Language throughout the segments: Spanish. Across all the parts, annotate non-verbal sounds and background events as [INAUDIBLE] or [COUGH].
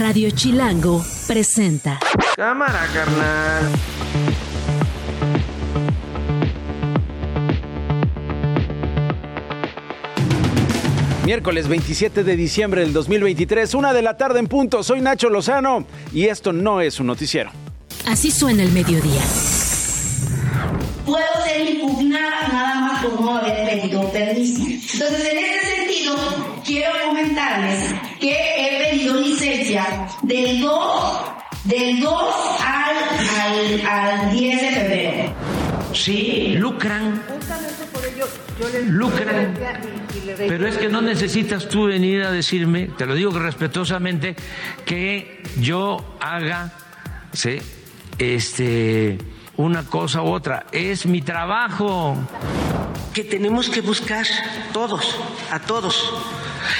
Radio Chilango presenta. Cámara, carnal. Miércoles 27 de diciembre del 2023, una de la tarde en punto. Soy Nacho Lozano y esto no es un noticiero. Así suena el mediodía. Puedo ser impugnada nada más por no haber pedido permiso. Entonces, en este sentido, quiero comentarles que he pedido licencia del 2, del 2 al, al, al 10 de febrero. Sí, lucran. Lucran. Pero es que no necesitas tú venir a decirme, te lo digo respetuosamente, que yo haga ¿sí? este, una cosa u otra. Es mi trabajo. Que tenemos que buscar todos, a todos.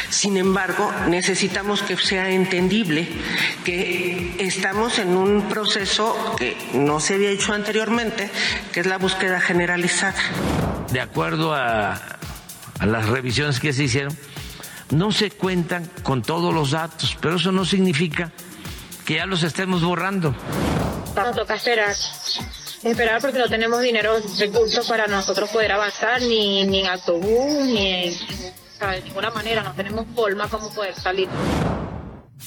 Sin embargo, necesitamos que sea entendible que estamos en un proceso que no se había hecho anteriormente, que es la búsqueda generalizada. De acuerdo a, a las revisiones que se hicieron, no se cuentan con todos los datos, pero eso no significa que ya los estemos borrando. Nos toca esperar. Esperar porque no tenemos dinero, recursos para nosotros poder avanzar, ni, ni en autobús, ni en, sea, de ninguna manera. No tenemos forma como poder salir.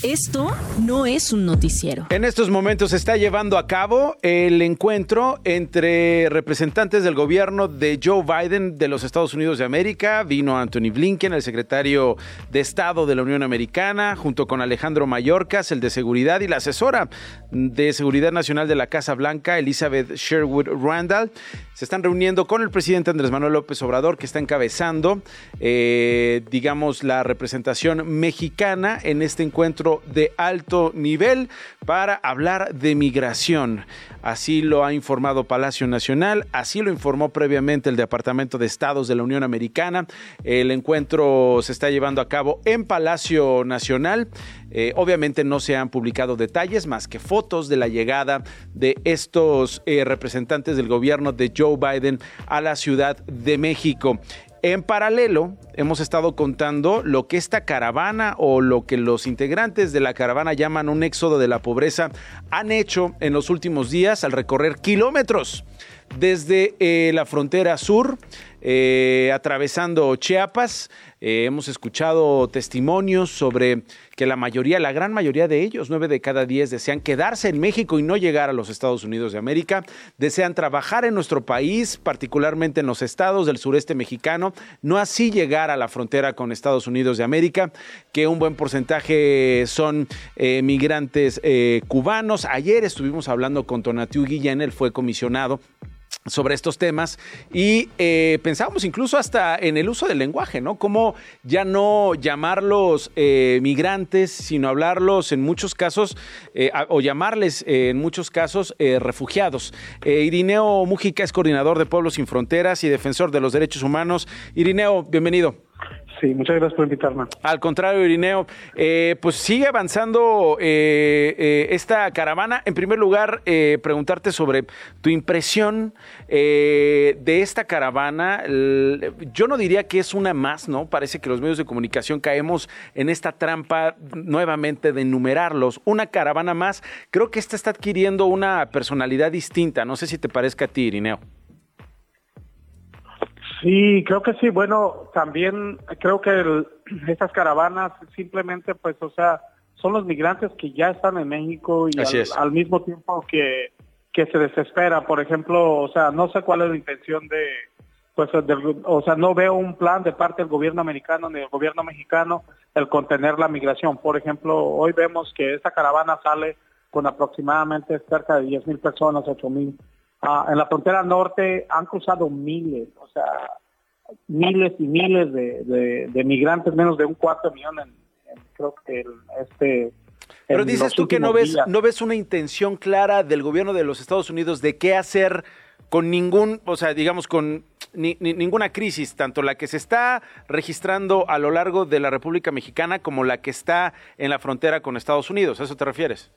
Esto no es un noticiero. En estos momentos se está llevando a cabo el encuentro entre representantes del gobierno de Joe Biden de los Estados Unidos de América. Vino Anthony Blinken, el secretario de Estado de la Unión Americana, junto con Alejandro Mayorkas, el de Seguridad, y la asesora de Seguridad Nacional de la Casa Blanca, Elizabeth Sherwood Randall. Se están reuniendo con el presidente Andrés Manuel López Obrador, que está encabezando, eh, digamos, la representación mexicana en este encuentro de alto nivel para hablar de migración. Así lo ha informado Palacio Nacional, así lo informó previamente el Departamento de Estados de la Unión Americana. El encuentro se está llevando a cabo en Palacio Nacional. Eh, obviamente no se han publicado detalles más que fotos de la llegada de estos eh, representantes del gobierno de Joe Biden a la Ciudad de México. En paralelo, hemos estado contando lo que esta caravana o lo que los integrantes de la caravana llaman un éxodo de la pobreza han hecho en los últimos días al recorrer kilómetros desde eh, la frontera sur, eh, atravesando Chiapas. Eh, hemos escuchado testimonios sobre que la mayoría, la gran mayoría de ellos, nueve de cada diez, desean quedarse en México y no llegar a los Estados Unidos de América. Desean trabajar en nuestro país, particularmente en los estados del sureste mexicano, no así llegar a la frontera con Estados Unidos de América, que un buen porcentaje son eh, migrantes eh, cubanos. Ayer estuvimos hablando con Tonatiu Guillén, él fue comisionado sobre estos temas y eh, pensábamos incluso hasta en el uso del lenguaje, ¿no? Cómo ya no llamarlos eh, migrantes, sino hablarlos en muchos casos eh, o llamarles eh, en muchos casos refugiados. Irineo Mújica es coordinador de Pueblos Sin Fronteras y defensor de los derechos humanos. Irineo, bienvenido. Sí, muchas gracias por invitarme. Al contrario, Irineo, eh, pues sigue avanzando eh, eh, esta caravana. En primer lugar, preguntarte sobre tu impresión de esta caravana. Yo no diría que es una más, ¿no? Parece que los medios de comunicación caemos en esta trampa nuevamente de enumerarlos. Una caravana más. Creo que esta está adquiriendo una personalidad distinta. No sé si te parezca a ti, Irineo. Sí, creo que sí. Bueno, también creo que el- [CLEARS THROAT] estas caravanas simplemente, pues, o sea, son los migrantes que ya están en México y al, mismo tiempo que, que se desespera. Por ejemplo, o sea, no sé cuál es la intención de, pues, del- o sea, no veo un plan de parte del gobierno americano ni del gobierno mexicano el contener la migración. Por ejemplo, hoy vemos que esta caravana sale con aproximadamente cerca de 10 mil personas, 8 Ah, en la frontera norte han cruzado miles, o sea, miles y miles de, de- de migrantes, menos de un cuarto de millón en, en creo que el- este... Pero dices tú que no ves, días. no ves una intención clara del gobierno de los Estados Unidos de qué hacer con ningún, o sea, digamos, con ni- ni- ninguna crisis, tanto la que se está registrando a lo largo de la República Mexicana como la que está en la frontera con Estados Unidos. ¿A eso te refieres?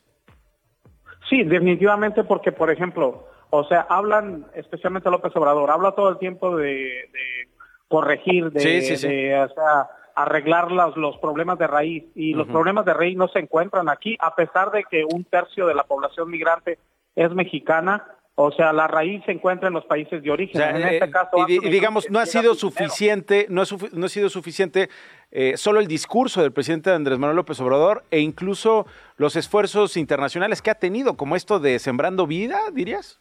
Sí, definitivamente porque, por ejemplo, o sea, hablan, especialmente López Obrador, habla todo el tiempo de, de corregir, de, Sí, sí, sí. de, o sea, arreglar los, los problemas de raíz y los problemas de raíz no se encuentran aquí a pesar de que un tercio de la población migrante es mexicana o sea, la raíz se encuentra en los países de origen. en eh, este caso, y, digamos, no ha sido suficiente, no, no ha sido suficiente eh, solo el discurso del presidente Andrés Manuel López Obrador e incluso los esfuerzos internacionales que ha tenido, como esto de Sembrando Vida, dirías.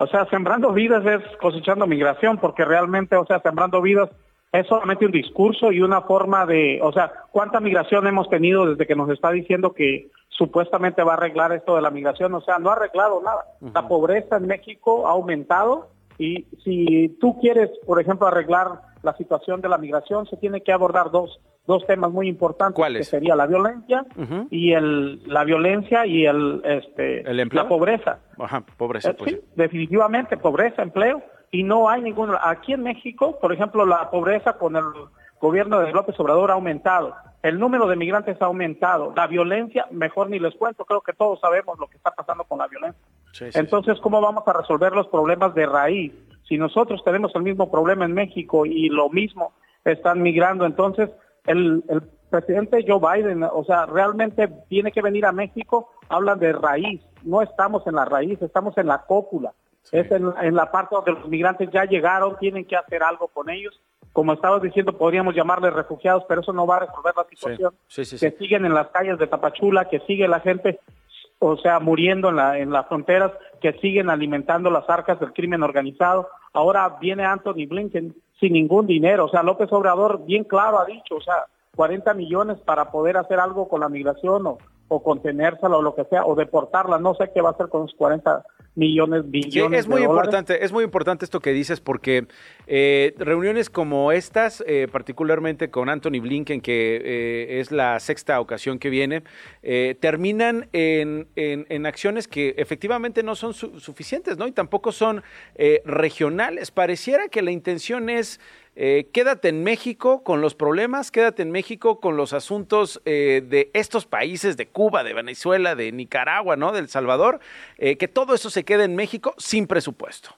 O sea, Sembrando Vidas es cosechando migración, porque realmente, o sea, Sembrando Vidas es solamente un discurso y una forma de, o sea, ¿cuánta migración hemos tenido desde que nos está diciendo que supuestamente va a arreglar esto de la migración, o sea, no ha arreglado nada. La pobreza en México ha aumentado y si tú quieres, por ejemplo, arreglar la situación de la migración, se tiene que abordar dos, dos temas muy importantes, que sería la violencia y el la violencia y el este la pobreza. Ajá, pobreza, Eh, pues. sí, definitivamente pobreza, empleo y no hay ningún aquí en México, por ejemplo, la pobreza con el gobierno de López Obrador ha aumentado. El número de migrantes ha aumentado. La violencia, mejor ni les cuento, creo que todos sabemos lo que está pasando con la violencia. Sí, sí, Entonces, ¿cómo vamos a resolver los problemas de raíz? Si nosotros tenemos el mismo problema en México y lo mismo están migrando, entonces el, el presidente Joe Biden, o sea, realmente tiene que venir a México, hablan de raíz. No estamos en la raíz, estamos en la cópula. Es en, en la parte donde los migrantes ya llegaron, tienen que hacer algo con ellos como estabas diciendo, podríamos llamarles refugiados, pero eso no va a resolver la situación. Sí, sí, sí, que siguen en las calles de Tapachula, que sigue la gente, o sea, muriendo en, la, en las fronteras, que siguen alimentando las arcas del crimen organizado. Ahora viene Anthony Blinken sin ningún dinero. O sea, López Obrador bien claro ha dicho, o sea, 40 millones para poder hacer algo con la migración o, o contenérsela o lo que sea, o deportarla. No sé qué va a hacer con esos 40 millones, billones. Sí, es muy de dólares. importante, es muy importante esto que dices porque eh, reuniones como estas, eh, particularmente con Anthony Blinken, que eh, es la sexta ocasión que viene, terminan en, en, en, acciones que efectivamente no son su suficientes, ¿no? Y tampoco son regionales. Pareciera que la intención es eh, quédate en México con los problemas, quédate en México con los asuntos eh, de estos países, de Cuba, de Venezuela, de Nicaragua, ¿no? Del Salvador, eh, que todo eso se quede en México sin presupuesto.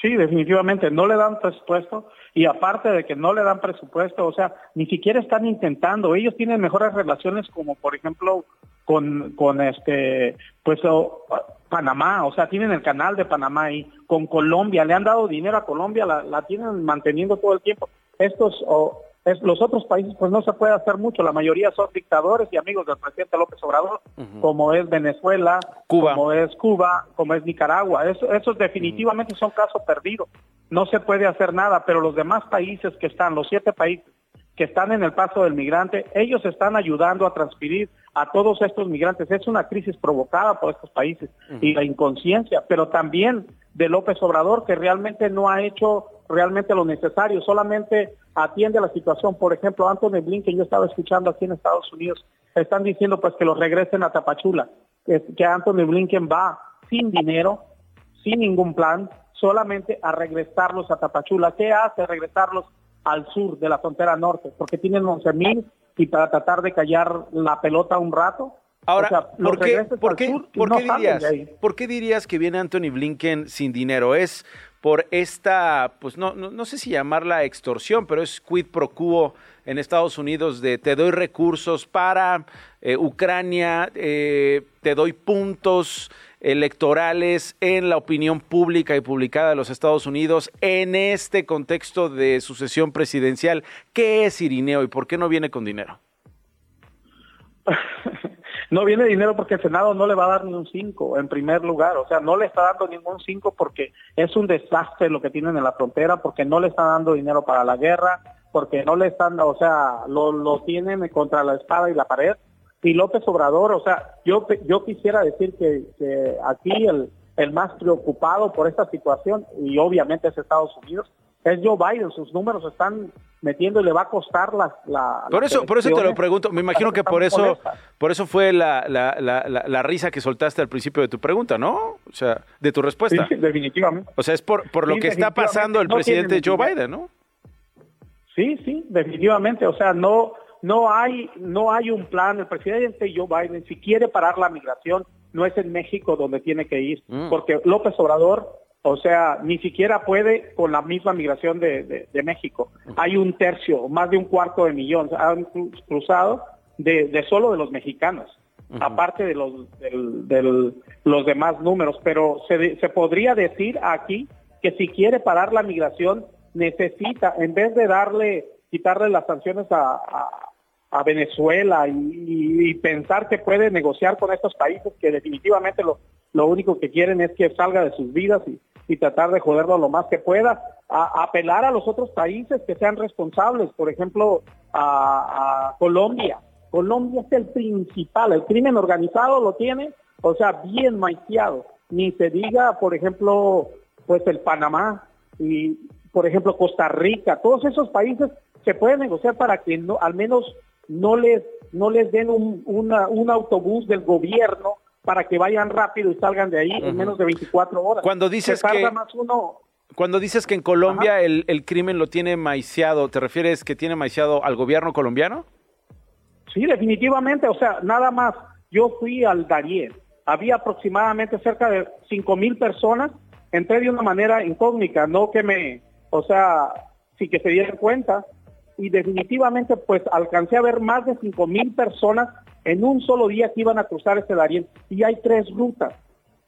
Sí, definitivamente, no le dan presupuesto y aparte de que no le dan presupuesto, o sea, ni siquiera están intentando, ellos tienen mejores relaciones como por ejemplo con, con este, pues o, Panamá, o sea, tienen el canal de Panamá ahí, con Colombia, le han dado dinero a Colombia, la, la tienen manteniendo todo el tiempo. Estos, o, es, los otros países, pues no se puede hacer mucho, la mayoría son dictadores y amigos del presidente López Obrador, uh -huh. como es Venezuela, Cuba. como es Cuba, como es Nicaragua, eso, esos definitivamente uh -huh. son casos perdidos, no se puede hacer nada, pero los demás países que están, los siete países que están en el paso del migrante, ellos están ayudando a transferir a todos estos migrantes. Es una crisis provocada por estos países uh -huh. y la inconsciencia, pero también de López Obrador, que realmente no ha hecho realmente lo necesario, solamente atiende a la situación. Por ejemplo, Anthony Blinken, yo estaba escuchando aquí en Estados Unidos, están diciendo pues que los regresen a Tapachula, que, que Anthony Blinken va sin dinero, sin ningún plan, solamente a regresarlos a Tapachula. ¿Qué hace regresarlos al sur de la frontera norte? Porque tienen 11 mil y para tratar de callar la pelota un rato. Ahora, o sea, ¿por, qué, ¿por, qué, ¿por, no qué dirías, ¿por qué dirías que viene Anthony Blinken sin dinero? ¿Es por esta, pues no, no, no, sé si llamarla extorsión, pero es quid pro quo en Estados Unidos de te doy recursos para eh, Ucrania, eh, te doy puntos electorales en la opinión pública y publicada de los Estados Unidos en este contexto de sucesión presidencial. ¿Qué es Irineo y por qué no viene con dinero? [LAUGHS] no viene dinero porque el Senado no le va a dar ni un 5 en primer lugar, o sea, no le está dando ningún 5 porque es un desastre lo que tienen en la frontera, porque no le está dando dinero para la guerra, porque no le están, o sea, lo, lo tienen contra la espada y la pared. Y López Obrador, o sea, yo, yo quisiera decir que, que aquí el, el más preocupado por esta situación, y obviamente es Estados Unidos, es Joe Biden, sus números están metiendo y le va a costar la... la por eso por eso te lo pregunto, me imagino que por eso por eso fue la, la, la, la, risa que soltaste al principio de tu pregunta, ¿no? O sea, de tu respuesta. Sí, definitivamente. O sea, es por, por lo sí, que está pasando el no presidente Joe Biden, ¿no? Sí, sí, definitivamente, o sea, no no hay no hay un plan, el presidente Joe Biden si quiere parar la migración no es en México donde tiene que ir, mm. porque López Obrador O sea, ni siquiera puede con la misma migración de, de, México. Hay un tercio, más de un cuarto de millón han cruzado de, de solo de los mexicanos, aparte de los, del, los demás números. Pero se, se podría decir aquí que si quiere parar la migración, necesita, en vez de darle, quitarle las sanciones a, a, Venezuela y, pensar que puede negociar con estos países que definitivamente lo, lo único que quieren es que salga de sus vidas y, y tratar de joderlo lo más que pueda, a, apelar a los otros países que sean responsables, por ejemplo, a, Colombia. Colombia es el principal, el crimen organizado lo tiene, o sea, bien maiciado. Ni se diga, por ejemplo, pues el Panamá y, por ejemplo, Costa Rica, todos esos países se pueden negociar para que no, al menos no les, no les den un, un autobús del gobierno para que vayan rápido y salgan de ahí en menos de 24 horas. Cuando dices que Cuando dices que en Colombia el, el, crimen lo tiene maiciado, ¿te refieres que tiene maiciado al gobierno colombiano? Sí, definitivamente. O sea, nada más. Yo fui al Darién. Había aproximadamente cerca de 5 mil personas. Entré de una manera incógnita, no que me, o sea, sí que se dieran cuenta. Y definitivamente, pues alcancé a ver más de 5 mil personas en un solo día que iban a cruzar ese Darién y hay tres rutas.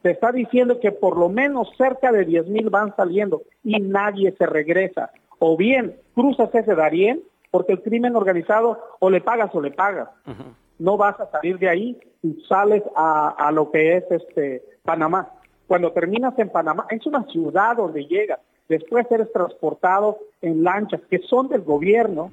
Se está diciendo que por lo menos cerca de 10 mil van saliendo y nadie se regresa. O bien cruzas ese Darién porque el crimen organizado o le pagas o le pagas. No vas a salir de ahí y sales a, a, lo que es este Panamá. Cuando terminas en Panamá, es una ciudad donde llegas. Después eres transportado en lanchas que son del gobierno,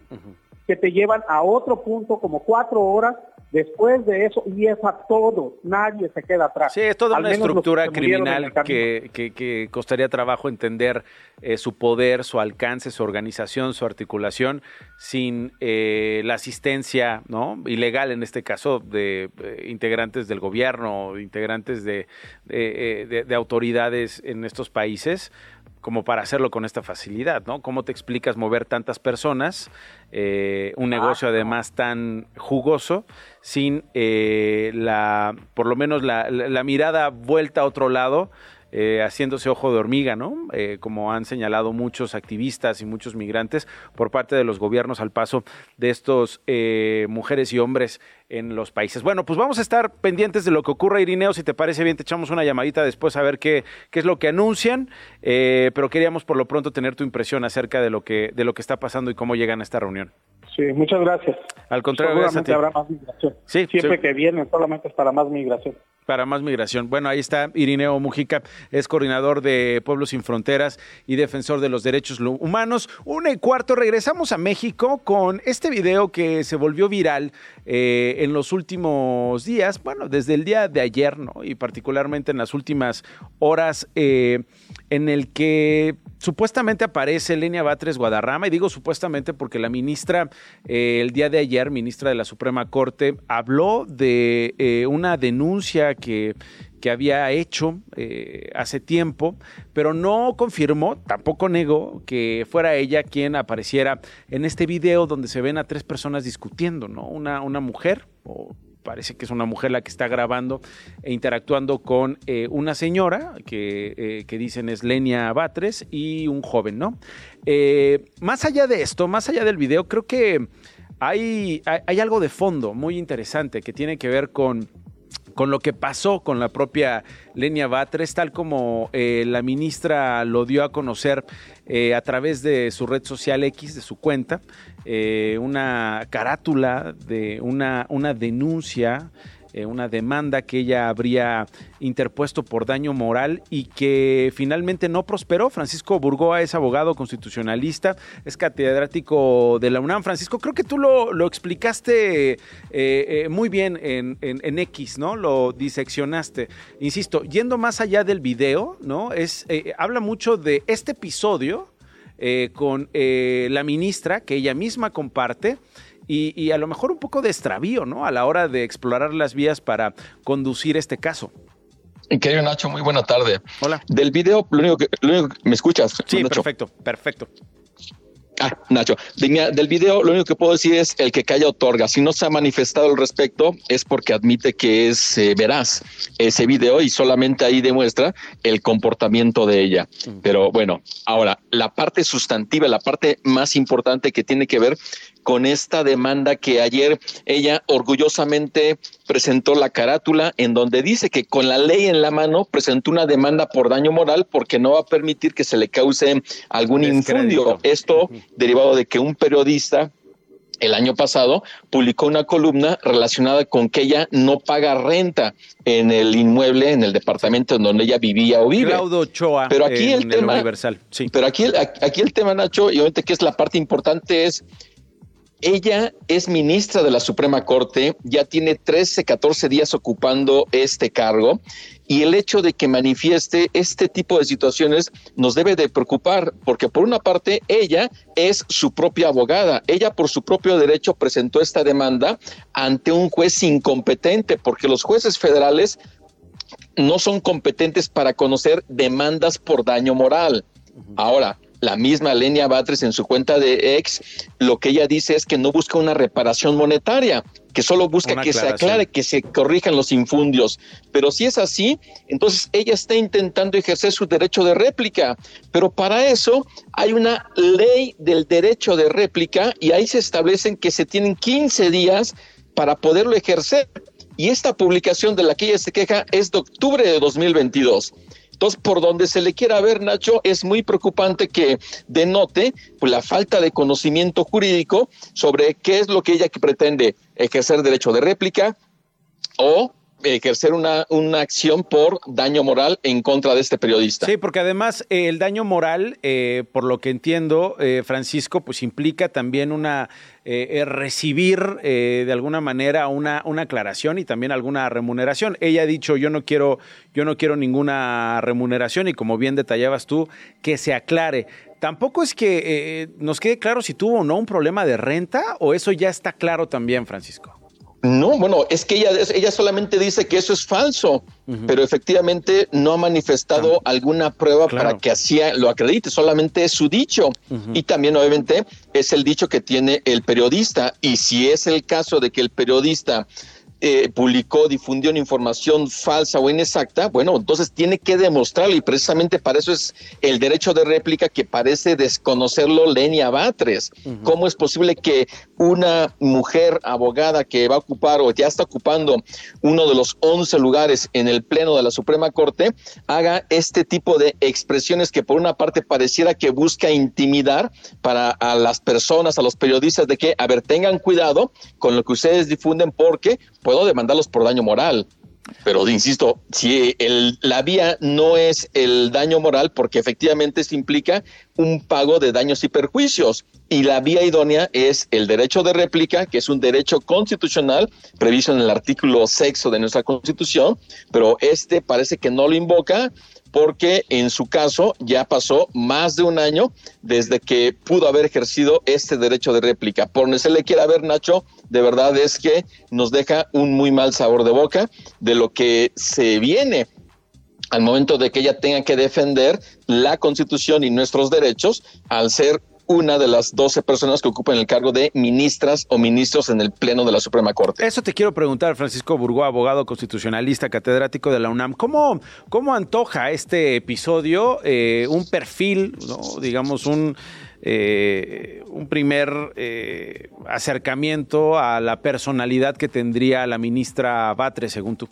que te llevan a otro punto como cuatro horas Después de eso, y es a todos, nadie se queda atrás. Sí, es toda una estructura criminal que, que, costaría trabajo entender eh, su poder, su alcance, su organización, su articulación, sin eh, la asistencia no ilegal, en este caso, de eh, integrantes del gobierno, integrantes de, de autoridades en estos países como para hacerlo con esta facilidad, ¿no? ¿Cómo te explicas mover tantas personas, eh, un negocio además tan jugoso, sin eh, la, por lo menos la, la, mirada vuelta a otro lado eh, haciéndose ojo de hormiga, ¿no? Eh, como han señalado muchos activistas y muchos migrantes por parte de los gobiernos al paso de estos eh, mujeres y hombres en los países. Bueno, pues vamos a estar pendientes de lo que ocurra, Irineo. Si te parece bien, te echamos una llamadita después a ver qué, qué es lo que anuncian. pero queríamos por lo pronto tener tu impresión acerca de lo que, de lo que está pasando y cómo llegan a esta reunión. Sí, muchas gracias. Al contrario, Seguramente habrá más migración. Sí, Siempre que vienen solamente es para más migración. Para más migración. Bueno, ahí está Irineo Mujica, es coordinador de Pueblos Sin Fronteras y defensor de los derechos humanos. Una y cuarto, regresamos a México con este video que se volvió viral eh, en los últimos días, bueno, desde el día de ayer, ¿no? Y particularmente en las últimas horas, eh, en el que supuestamente aparece Lenia Batres Guadarrama, y digo supuestamente porque la ministra eh, el día de ayer, ministra de la Suprema Corte, habló de una denuncia que, que había hecho eh, hace tiempo, pero no confirmó, tampoco negó que fuera ella quien apareciera en este video donde se ven a tres personas discutiendo, ¿no? Una, una mujer o parece que es una mujer la que está grabando e interactuando con eh, una señora que, eh, dicen es Lenia Batres y un joven, ¿no? Más allá de esto, más allá del video, creo que hay, hay, algo de fondo muy interesante que tiene que ver con con lo que pasó con la propia Lenia Batres, tal como la ministra lo dio a conocer a través de su red social X, de su cuenta. Eh, una carátula de una, una denuncia eh, una demanda que ella habría interpuesto por daño moral y que finalmente no prosperó. Francisco Burgoa es abogado constitucionalista, es catedrático de la UNAM. Francisco, creo que tú lo, explicaste eh, muy bien en, en, X, ¿no? Lo diseccionaste. Insisto, yendo más allá del video, ¿no? Es, habla mucho de este episodio eh, con eh, la ministra, que ella misma comparte. Y, a lo mejor un poco de extravío, ¿no? A la hora de explorar las vías para conducir este caso. Querido Nacho, muy buena tarde. Hola. Del video, lo único que, me escuchas. Sí, perfecto, perfecto. Ah, Nacho, del video lo único que puedo decir es el que calla otorga. Si no se ha manifestado al respecto es porque admite que es eh, veraz ese video y solamente ahí demuestra el comportamiento de ella. Pero bueno, ahora la parte sustantiva, la parte más importante que tiene que ver con esta demanda que ayer ella orgullosamente presentó la carátula en donde dice que con la ley en la mano presentó una demanda por daño moral porque no va a permitir que se le cause algún infundio. Esto derivado de que un periodista el año pasado publicó una columna relacionada con que ella no paga renta en el inmueble, en el departamento en donde ella vivía o vive. Claudio Choa, pero aquí el tema, Universal. Sí. Pero aquí, aquí el tema, Nacho, y obviamente que es la parte importante es ella es ministra de la Suprema Corte, ya tiene 13, 14 días ocupando este cargo y el hecho de que manifieste este tipo de situaciones nos debe de preocupar porque por una parte ella es su propia abogada, ella por su propio derecho presentó esta demanda ante un juez incompetente porque los jueces federales no son competentes para conocer demandas por daño moral. Ahora, la misma Lenia Batres en su cuenta de ex, lo que ella dice es que no busca una reparación monetaria, que solo busca que se aclare, que se corrijan los infundios. Pero si es así, entonces ella está intentando ejercer su derecho de réplica. Pero para eso hay una ley del derecho de réplica y ahí se establecen que se tienen 15 días para poderlo ejercer. Y esta publicación de la que ella se queja es de octubre de 2022. Entonces, por donde se le quiera ver, Nacho, es muy preocupante que denote pues, la falta de conocimiento jurídico sobre qué es lo que ella pretende ejercer derecho de réplica o ejercer una, una acción por daño moral en contra de este periodista. Sí, porque además eh, el daño moral, eh, por lo que entiendo, eh, Francisco, pues implica también una recibir de alguna manera una, una aclaración y también alguna remuneración. Ella ha dicho yo no quiero, yo no quiero ninguna remuneración y como bien detallabas tú, que se aclare. Tampoco es que nos quede claro si tuvo o no un problema de renta o eso ya está claro también, Francisco. No, bueno, es que ella, ella solamente dice que eso es falso, pero efectivamente no ha manifestado alguna prueba para que así lo acredite, solamente es su dicho. Y también obviamente es el dicho que tiene el periodista. Y si es el caso de que el periodista eh, publicó, difundió una información falsa o inexacta, bueno, entonces tiene que demostrarlo y precisamente para eso es el derecho de réplica que parece desconocerlo Lenia Batres. ¿Cómo es posible que una mujer abogada que va a ocupar o ya está ocupando uno de los 11 lugares en el Pleno de la Suprema Corte haga este tipo de expresiones que por una parte pareciera que busca intimidar para a las personas, a los periodistas de que, a ver, tengan cuidado con lo que ustedes difunden porque puedo demandarlos por daño moral. Pero insisto, si el, la vía no es el daño moral, porque efectivamente se implica un pago de daños y perjuicios. Y la vía idónea es el derecho de réplica, que es un derecho constitucional previsto en el artículo sexto de nuestra constitución, pero este parece que no lo invoca porque en su caso ya pasó más de un año desde que pudo haber ejercido este derecho de réplica. Por donde se le quiera ver, Nacho, de verdad es que nos deja un muy mal sabor de boca de lo que se viene al momento de que ella tenga que defender la constitución y nuestros derechos al ser una de las 12 personas que ocupan el cargo de ministras o ministros en el Pleno de la Suprema Corte. Eso te quiero preguntar, Francisco Burgó, abogado constitucionalista, catedrático de la UNAM. ¿Cómo, cómo antoja este episodio eh, un perfil, digamos, un... Eh, un primer eh, acercamiento a la personalidad que tendría la ministra Batre, según tú?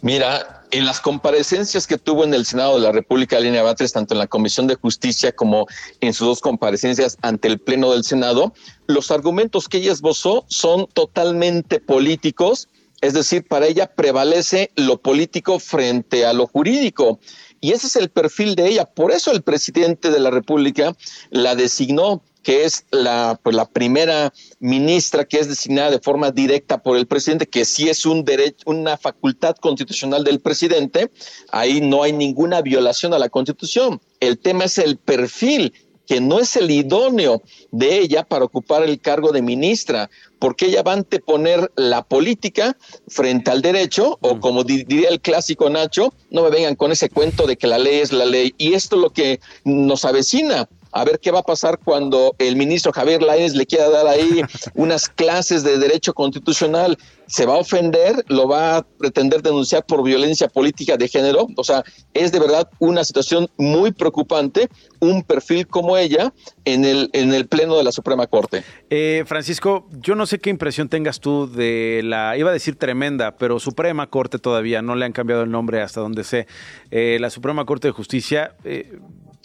Mira, en las comparecencias que tuvo en el Senado de la República, Línea Batres, tanto en la Comisión de Justicia como en sus dos comparecencias ante el Pleno del Senado, los argumentos que ella esbozó son totalmente políticos, es decir, para ella prevalece lo político frente a lo jurídico. Y ese es el perfil de ella. Por eso el presidente de la República la designó que es la, pues, la primera ministra que es designada de forma directa por el presidente, que sí es un derecho, una facultad constitucional del presidente, ahí no hay ninguna violación a la constitución. El tema es el perfil que no es el idóneo de ella para ocupar el cargo de ministra, porque ella va a anteponer la política frente al derecho, o como diría el clásico Nacho, no me vengan con ese cuento de que la ley es la ley. Y esto es lo que nos avecina a ver qué va a pasar cuando el ministro Javier Lainez le quiera dar ahí [LAUGHS] unas clases de derecho constitucional. Se va a ofender, lo va a pretender denunciar por violencia política de género. O sea, es de verdad una situación muy preocupante, un perfil como ella en el, en el Pleno de la Suprema Corte. Eh, Francisco, yo no sé qué impresión tengas tú de la, iba a decir tremenda, pero Suprema Corte todavía, no le han cambiado el nombre hasta donde sé, eh, la Suprema Corte de Justicia. Eh,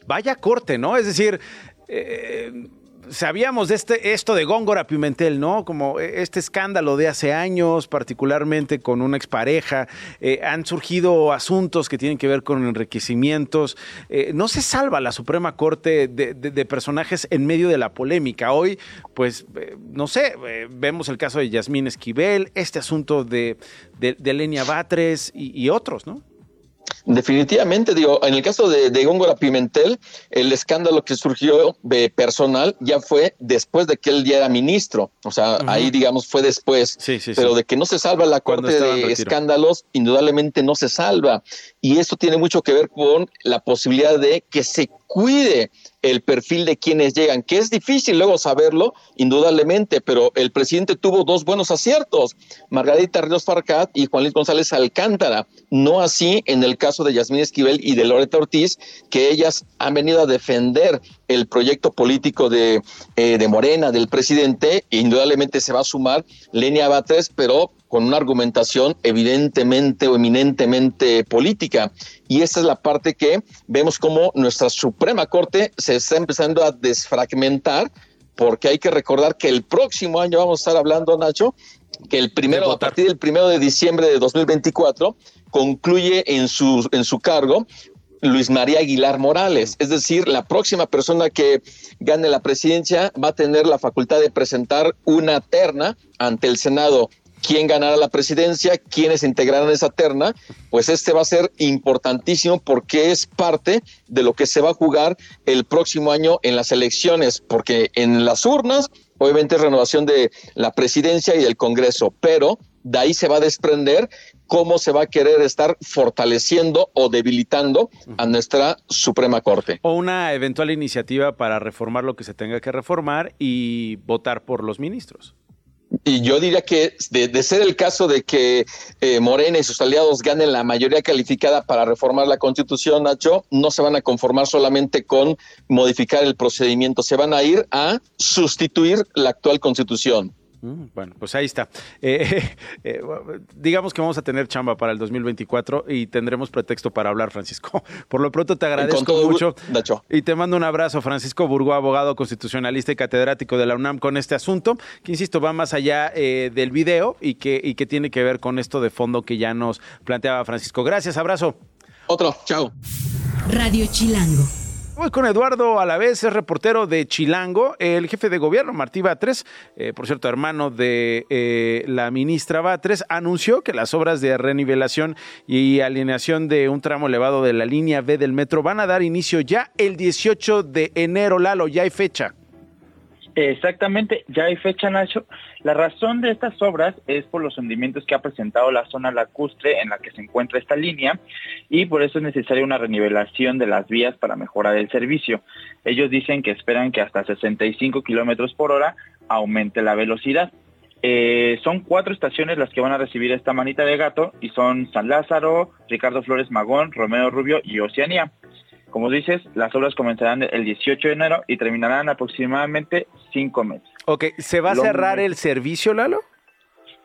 vaya corte, ¿no? Es decir, eh, sabíamos de este, esto de Góngora Pimentel, ¿no? Como este escándalo de hace años, particularmente con una expareja. Eh, han surgido asuntos que tienen que ver con enriquecimientos. Eh, no se salva la Suprema Corte de, personajes en medio de la polémica. Hoy, pues, no sé, vemos el caso de Yasmín Esquivel, este asunto de, de, Lenia Batres y otros, ¿no? Definitivamente, digo, en el caso de, de Góngora Pimentel, el escándalo que surgió de personal ya fue después de que él ya era ministro. O sea, ahí, digamos, fue después. Pero de que no se salva la corte de escándalos, indudablemente no se salva. Y esto tiene mucho que ver con la posibilidad de que se cuide el perfil de quienes llegan, que es difícil luego saberlo, indudablemente, pero el presidente tuvo dos buenos aciertos, Margarita Ríos Farcat y Juan Luis González Alcántara, no así en el caso de Yasmín Esquivel y de Loreta Ortiz, que ellas han venido a defender el proyecto político de, eh, de Morena, del presidente, e indudablemente se va a sumar Lenia Batres, pero con una argumentación evidentemente o eminentemente política. Y esta es la parte que vemos como nuestra Suprema Corte se está empezando a desfragmentar, porque hay que recordar que el próximo año vamos a estar hablando, Nacho, que el primero, a partir del primero de diciembre de 2024, concluye en su, en su cargo Luis María Aguilar Morales. Es decir, la próxima persona que gane la presidencia va a tener la facultad de presentar una terna ante el Senado quién ganará la presidencia, quiénes integrarán esa terna, pues este va a ser importantísimo porque es parte de lo que se va a jugar el próximo año en las elecciones, porque en las urnas, obviamente es renovación de la presidencia y del Congreso, pero de ahí se va a desprender cómo se va a querer estar fortaleciendo o debilitando a nuestra Suprema Corte. O una eventual iniciativa para reformar lo que se tenga que reformar y votar por los ministros. Y yo diría que de, ser el caso de que eh, Morena y sus aliados ganen la mayoría calificada para reformar la constitución, Nacho, no se van a conformar solamente con modificar el procedimiento, se van a ir a sustituir la actual constitución. Mm, bueno, pues ahí está. Eh, [LAUGHS] eh, digamos que vamos a tener chamba para el 2024 y tendremos pretexto para hablar, Francisco. [LAUGHS] Por lo pronto te agradezco mucho y te mando un abrazo, Francisco Burgó, abogado constitucionalista y catedrático de la UNAM con este asunto, que insisto, va más allá eh, del video y que, y que tiene que ver con esto de fondo que ya nos planteaba Francisco. Gracias, abrazo. Otro, chao. Radio Chilango. Voy con Eduardo Alavés, es reportero de Chilango, el jefe de gobierno, Martí Batres, eh, por cierto, hermano de eh, la ministra Batres, anunció que las obras de renivelación y alineación de un tramo elevado de la línea B del metro van a dar inicio ya el 18 de enero. Lalo, ya hay fecha. Exactamente, ya hay fecha, Nacho. La razón de estas obras es por los hundimientos que ha presentado la zona lacustre en la que se encuentra esta línea y por eso es necesaria una renivelación de las vías para mejorar el servicio. Ellos dicen que esperan que hasta 65 kilómetros por hora aumente la velocidad. Eh, son cuatro estaciones las que van a recibir esta manita de gato y son San Lázaro, Ricardo Flores Magón, Romeo Rubio y Oceanía. Como dices, las obras comenzarán el 18 de enero y terminarán aproximadamente cinco meses. Ok, ¿se va a cerrar el servicio, Lalo?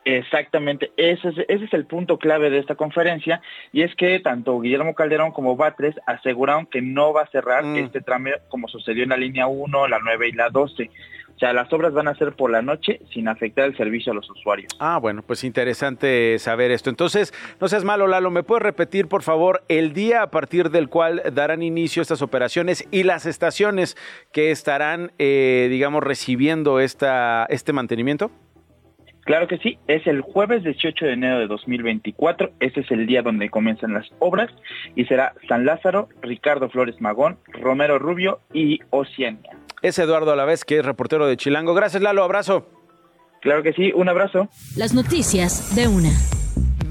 Exactamente, ese es, ese es el punto clave de esta conferencia y es que tanto Guillermo Calderón como Batres aseguraron que no va a cerrar mm. este tramo como sucedió en la línea 1, la 9 y la 12. O sea, las obras van a ser por la noche sin afectar el servicio a los usuarios. Ah, bueno, pues interesante saber esto. Entonces, no seas malo, Lalo, ¿me puedes repetir, por favor, el día a partir del cual darán inicio estas operaciones y las estaciones que estarán, eh, digamos, recibiendo esta, este mantenimiento? Claro que sí, es el jueves 18 de enero de 2024, ese es el día donde comienzan las obras y será San Lázaro, Ricardo Flores Magón, Romero Rubio y Oceania es Eduardo Alavés, que es reportero de Chilango. Gracias, Lalo, abrazo. Claro que sí, un abrazo. Las noticias de una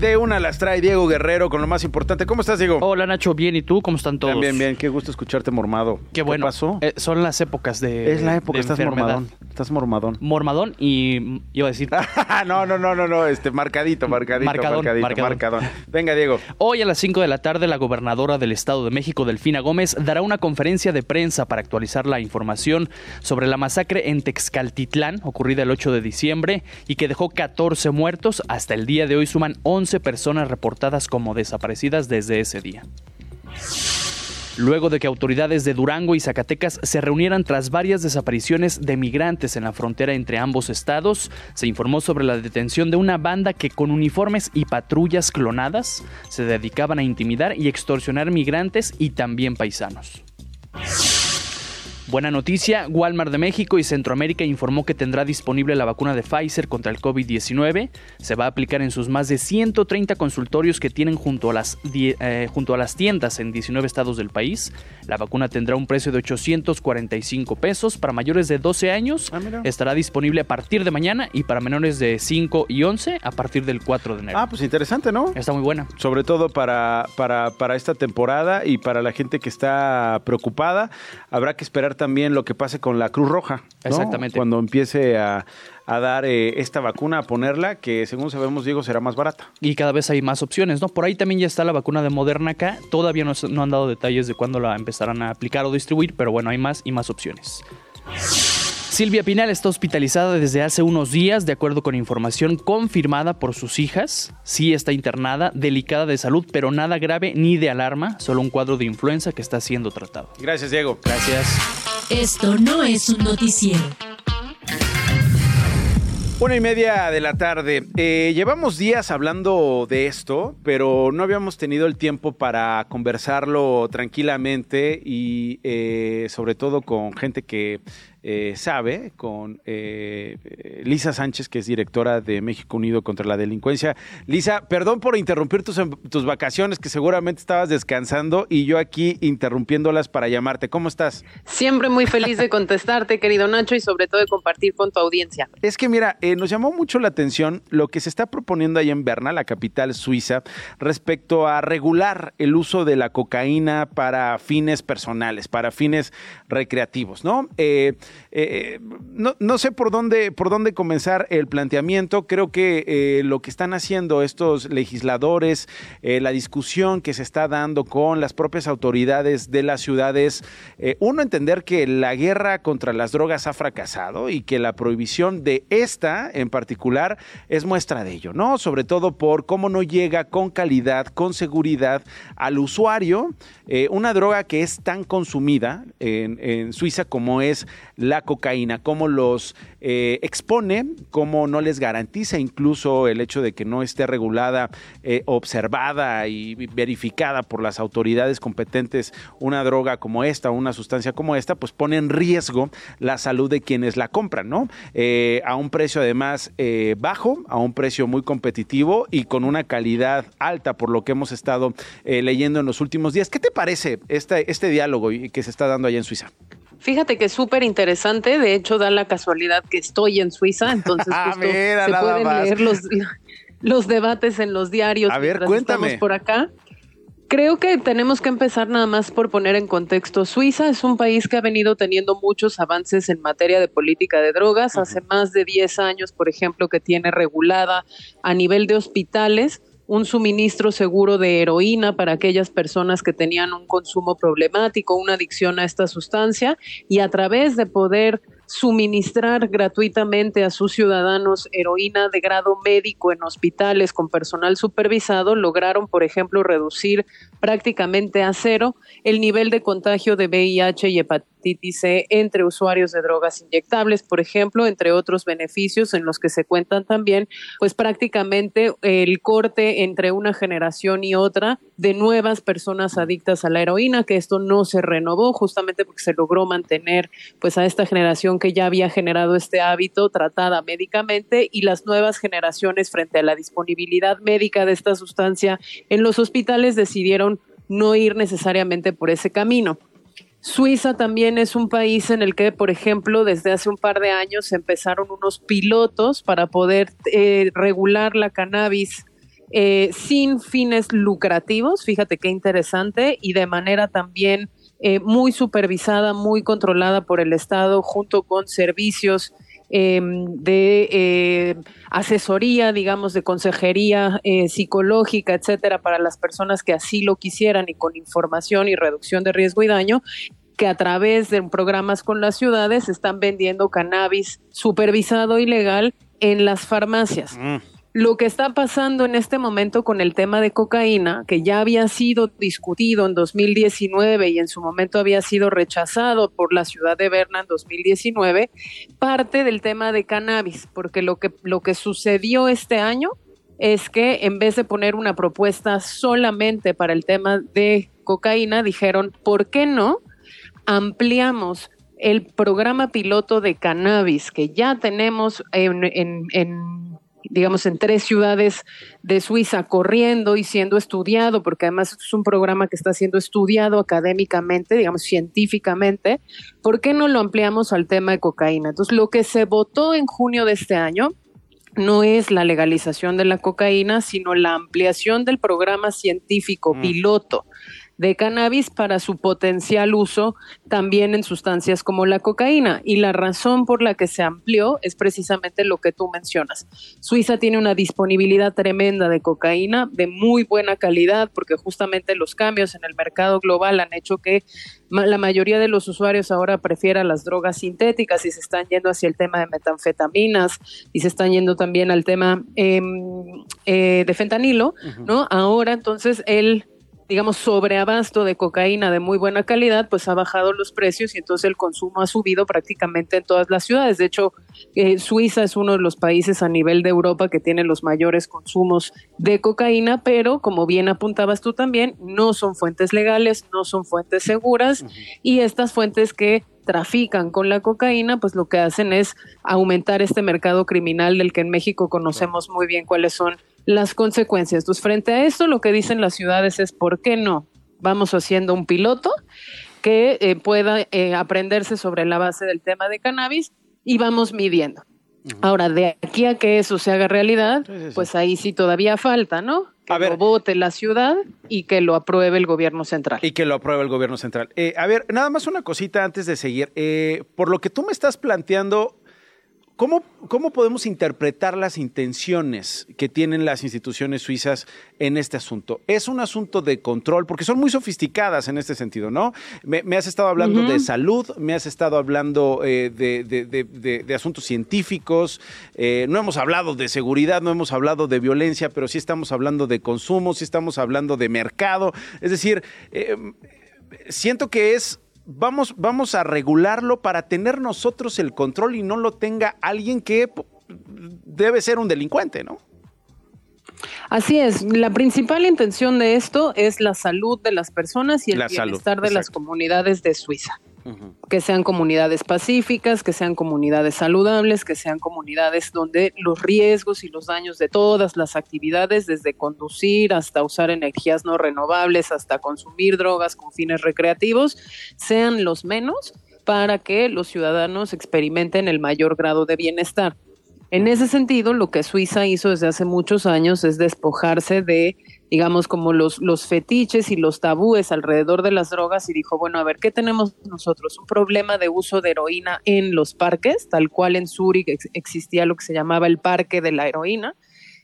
De una las trae Diego Guerrero con lo más importante. ¿Cómo estás, Diego? Hola, Nacho. Bien, ¿y tú? ¿Cómo están todos? Bien, bien, bien. Qué gusto escucharte mormado. Qué bueno. ¿Qué pasó? Eh, son las épocas de. es la época, estás enfermedad. mormadón. Estás mormadón. Mormadón y mm, iba a decir. [LAUGHS] no, no, no, no, no. Este, marcadito, marcadito, Marcadón, marcadito, marcadón. marcadón. Venga, Diego. Hoy a las 5 de la tarde, la gobernadora del Estado de México, Delfina Gómez, dará una conferencia de prensa para actualizar la información sobre la masacre en Texcaltitlán, ocurrida el 8 de diciembre, y que dejó 14 muertos. Hasta el día de hoy suman 11 personas reportadas como desaparecidas desde ese día. Luego de que autoridades de Durango y Zacatecas se reunieran tras varias desapariciones de migrantes en la frontera entre ambos estados, se informó sobre la detención de una banda que con uniformes y patrullas clonadas se dedicaban a intimidar y extorsionar migrantes y también paisanos. Buena noticia, Walmart de México y Centroamérica informó que tendrá disponible la vacuna de Pfizer contra el COVID-19. Se va a aplicar en sus más de 130 consultorios que tienen junto a, las, eh, junto a las tiendas en 19 estados del país. La vacuna tendrá un precio de 845 pesos. Para mayores de 12 años estará disponible a partir de mañana y para menores de 5 y 11 a partir del 4 de enero. Ah, pues interesante, ¿no? Está muy buena. Sobre todo para, para, para esta temporada y para la gente que está preocupada. Habrá que esperar también lo que pase con la Cruz Roja. ¿no? Exactamente. Cuando empiece a, a dar eh, esta vacuna, a ponerla, que según sabemos, Diego, será más barata. Y cada vez hay más opciones, ¿no? Por ahí también ya está la vacuna de Moderna acá. Todavía no, no han dado detalles de cuándo la empezarán a aplicar o distribuir, pero bueno, hay más y más opciones. Silvia Pinal está hospitalizada desde hace unos días, de acuerdo con información confirmada por sus hijas. Sí está internada, delicada de salud, pero nada grave ni de alarma, solo un cuadro de influenza que está siendo tratado. Gracias, Diego. Gracias. Esto no es un noticiero. Una y media de la tarde. Eh, llevamos días hablando de esto, pero no habíamos tenido el tiempo para conversarlo tranquilamente y eh, sobre todo con gente que eh, sabe, con eh, eh, Lisa Sánchez, que es directora de México Unido contra la Delincuencia. Lisa, perdón por interrumpir tus, em, tus vacaciones, que seguramente estabas descansando y yo aquí interrumpiéndolas para llamarte. ¿Cómo estás? Siempre muy feliz de contestarte, querido Nacho, y sobre todo de compartir con tu audiencia. Es que mira, eh, nos llamó mucho la atención lo que se está proponiendo ahí en Berna, la capital suiza, respecto a regular el uso de la cocaína para fines personales, para fines recreativos, ¿no? Eh, no, no sé por dónde, por dónde comenzar el planteamiento. Creo que eh, lo que están haciendo estos legisladores, eh, la discusión que se está dando con las propias autoridades de las ciudades, uno entender que la guerra contra las drogas ha fracasado y que la prohibición de esta en particular es muestra de ello, ¿no? Sobre todo por cómo no llega con calidad, con seguridad al usuario, una droga que es tan consumida en, en Suiza como es la cocaína, cómo los eh, expone, cómo no les garantiza incluso el hecho de que no esté regulada, eh, observada y verificada por las autoridades competentes una droga como esta, una sustancia como esta, pues pone en riesgo la salud de quienes la compran, ¿no? Eh, a un precio además bajo, a un precio muy competitivo y con una calidad alta, por lo que hemos estado leyendo en los últimos días. ¿Qué te parece este, este diálogo que se está dando allá en Suiza? Fíjate que es súper interesante, de hecho da la casualidad que estoy en Suiza, entonces [LAUGHS] Ah, justo mira, se pueden más. leer los, los debates en los diarios A ver, cuéntame. por acá. Creo que tenemos que empezar nada más por poner en contexto. Suiza es un país que ha venido teniendo muchos avances en materia de política de drogas. Hace más de 10 años, por ejemplo, que tiene regulada a nivel de hospitales un suministro seguro de heroína para aquellas personas que tenían un consumo problemático, una adicción a esta sustancia, y a través de poder suministrar gratuitamente a sus ciudadanos heroína de grado médico en hospitales con personal supervisado, lograron, por ejemplo, reducir prácticamente a cero el nivel de contagio de VIH y hepatitis Entre usuarios de drogas inyectables, por ejemplo, entre otros beneficios en los que se cuentan también, pues prácticamente el corte entre una generación y otra de nuevas personas adictas a la heroína, que esto no se renovó justamente porque se logró mantener pues a esta generación que ya había generado este hábito tratada médicamente y las nuevas generaciones frente a la disponibilidad médica de esta sustancia en los hospitales decidieron no ir necesariamente por ese camino. Suiza también es un país en el que, por ejemplo, desde hace un par de años empezaron unos pilotos para poder eh, regular la cannabis eh, sin fines lucrativos, fíjate qué interesante, y de manera también eh, muy supervisada, muy controlada por el Estado, junto con servicios em, de eh, asesoría, digamos, de consejería psicológica, etcétera, para las personas que así lo quisieran y con información y reducción de riesgo y daño que a través de programas con las ciudades están vendiendo cannabis supervisado y legal en las farmacias. Mm. Lo que está pasando en este momento con el tema de cocaína, que ya había sido discutido en 2019 y en su momento había sido rechazado por la ciudad de Berna en 2019, parte del tema de cannabis, porque lo que, lo que sucedió este año es que en vez de poner una propuesta solamente para el tema de cocaína, dijeron, ¿por qué no? Ampliamos el programa piloto de cannabis que ya tenemos en, en, digamos, en tres ciudades de Suiza corriendo y siendo estudiado, porque además es un programa que está siendo estudiado académicamente, digamos, científicamente, ¿por qué no lo ampliamos al tema de cocaína? Entonces, lo que se votó en junio de este año no es la legalización de la cocaína, sino la ampliación del programa científico mm. piloto de cannabis para su potencial uso también en sustancias como la cocaína. Y la razón por la que se amplió es precisamente lo que tú mencionas. Suiza tiene una disponibilidad tremenda de cocaína de muy buena calidad porque justamente los cambios en el mercado global han hecho que la mayoría de los usuarios ahora prefieran las drogas sintéticas y se están yendo hacia el tema de metanfetaminas y se están yendo también al tema em, eh, de fentanilo, ¿no? Ahora entonces el digamos, sobreabasto de cocaína de muy buena calidad, pues ha bajado los precios y entonces el consumo ha subido prácticamente en todas las ciudades. De hecho, eh, Suiza es uno de los países a nivel de Europa que tiene los mayores consumos de cocaína, pero como bien apuntabas tú también, no son fuentes legales, no son fuentes seguras y estas fuentes que trafican con la cocaína, pues lo que hacen es aumentar este mercado criminal del que en México conocemos muy bien cuáles son las consecuencias. Entonces, frente a esto, lo que dicen las ciudades es, ¿por qué no? Vamos haciendo un piloto que eh, pueda eh, aprenderse sobre la base del tema de cannabis y vamos midiendo. Ahora, de aquí a que eso se haga realidad, pues ahí sí todavía falta, ¿no? Que lo vote la ciudad y que lo apruebe el gobierno central. Y que lo apruebe el gobierno central. Eh, a ver, nada más una cosita antes de seguir. por lo que tú me estás planteando, ¿Cómo, ¿Cómo, podemos interpretar las intenciones que tienen las instituciones suizas en este asunto? Es un asunto de control, porque son muy sofisticadas en este sentido, ¿no? Me, has estado hablando de salud, me has estado hablando eh, de, asuntos científicos, eh, no hemos hablado de seguridad, no hemos hablado de violencia, pero sí estamos hablando de consumo, sí estamos hablando de mercado. Es decir, eh, siento que es vamos, vamos a regularlo para tener nosotros el control y no lo tenga alguien que debe ser un delincuente, ¿no? Así es, la principal intención de esto es la salud de las personas y el bienestar de las comunidades de Suiza que sean comunidades pacíficas, que sean comunidades saludables, que sean comunidades donde los riesgos y los daños de todas las actividades, desde conducir hasta usar energías no renovables, hasta consumir drogas con fines recreativos, sean los menos para que los ciudadanos experimenten el mayor grado de bienestar. En ese sentido, lo que Suiza hizo desde hace muchos años es despojarse de digamos, como los, los fetiches y los tabúes alrededor de las drogas y dijo, bueno, a ver, ¿qué tenemos nosotros? Un problema de uso de heroína en los parques, tal cual en Zurich existía lo que se llamaba el parque de la heroína.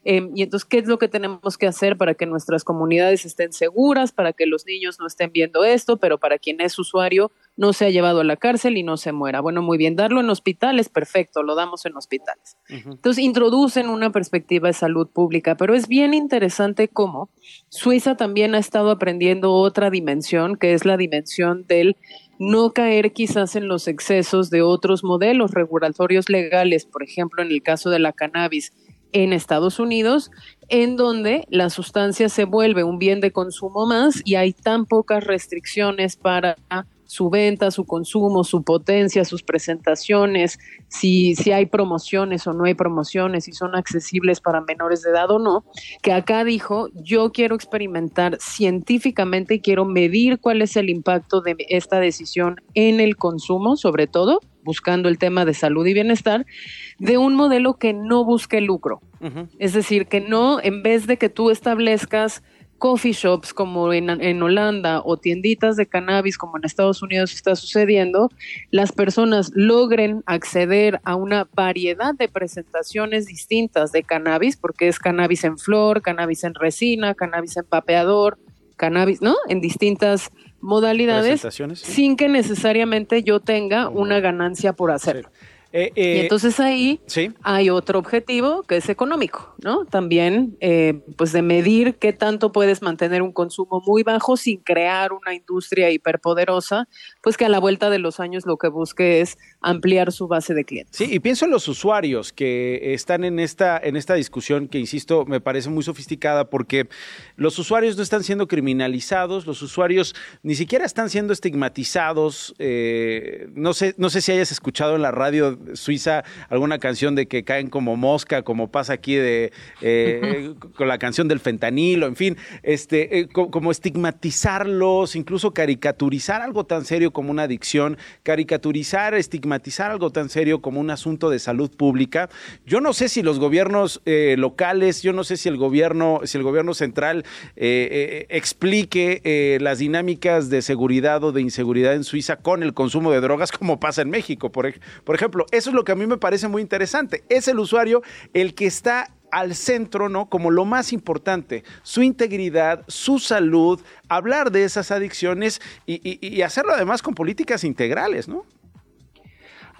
Em, y entonces, ¿qué es lo que tenemos que hacer para que nuestras comunidades estén seguras, para que los niños no estén viendo esto, pero para quien es usuario no se ha llevado a la cárcel y no se muera. Bueno, muy bien, darlo en hospitales, perfecto, lo damos en hospitales. Entonces, introducen una perspectiva de salud pública, pero es bien interesante cómo Suiza también ha estado aprendiendo otra dimensión, que es la dimensión del no caer quizás en los excesos de otros modelos regulatorios legales, por ejemplo, en el caso de la cannabis en Estados Unidos, en donde la sustancia se vuelve un bien de consumo más y hay tan pocas restricciones para su venta, su consumo, su potencia, sus presentaciones, si, si hay promociones o no hay promociones, si son accesibles para menores de edad o no, que acá dijo, yo quiero experimentar científicamente y quiero medir cuál es el impacto de esta decisión en el consumo, sobre todo buscando el tema de salud y bienestar, de un modelo que no busque lucro Es decir, que no, en vez de que tú establezcas coffee shops como en, en, Holanda o tienditas de cannabis como en Estados Unidos está sucediendo, las personas logren acceder a una variedad de presentaciones distintas de cannabis, porque es cannabis en flor, cannabis en resina, cannabis en papeador, cannabis, ¿no? En distintas modalidades, sin que necesariamente yo tenga una ganancia por hacerlo. Eh, y eh, entonces ahí hay otro objetivo que es económico, ¿no? También, eh, pues de medir qué tanto puedes mantener un consumo muy bajo sin crear una industria hiperpoderosa, pues que a la vuelta de los años lo que busque es ampliar su base de clientes. Sí, y pienso en los usuarios que están en esta, en esta discusión que, insisto, me parece muy sofisticada porque los usuarios no están siendo criminalizados, los usuarios ni siquiera están siendo estigmatizados. no, sé, no sé si hayas escuchado en la radio Suiza alguna canción de que caen como mosca, como pasa aquí de eh, [LAUGHS] con la canción del fentanilo, en fin, este, eh, como estigmatizarlos, incluso caricaturizar algo tan serio como una adicción, caricaturizar, estigmatizar algo tan serio como un asunto de salud pública. Yo no sé si los gobiernos eh, locales, yo no sé si el gobierno, si el gobierno central explique las dinámicas de seguridad o de inseguridad en Suiza con el consumo de drogas como pasa en México, por, por ejemplo. Eso es lo que a mí me parece muy interesante. Es el usuario el que está al centro, ¿no? Como lo más importante, su integridad, su salud, hablar de esas adicciones y, hacerlo además con políticas integrales, ¿no?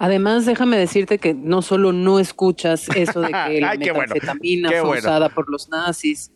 Además, déjame decirte que no solo no escuchas eso de [LAUGHS] que la metanfetamina fue usada por los nazis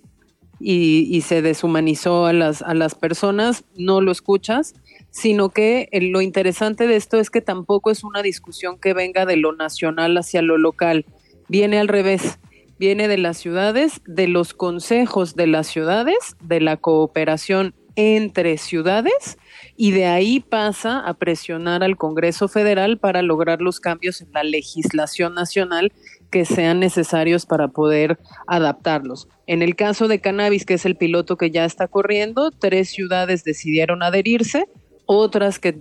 y, y, se deshumanizó a las, a las personas, no lo escuchas, sino que eh, lo interesante de esto es que tampoco es una discusión que venga de lo nacional hacia lo local, viene al revés, viene de las ciudades, de los consejos de las ciudades, de la cooperación entre ciudades y de ahí pasa a presionar al Congreso Federal para lograr los cambios en la legislación nacional que sean necesarios para poder adaptarlos. En el caso de cannabis, que es el piloto que ya está corriendo, tres ciudades decidieron adherirse, otras que,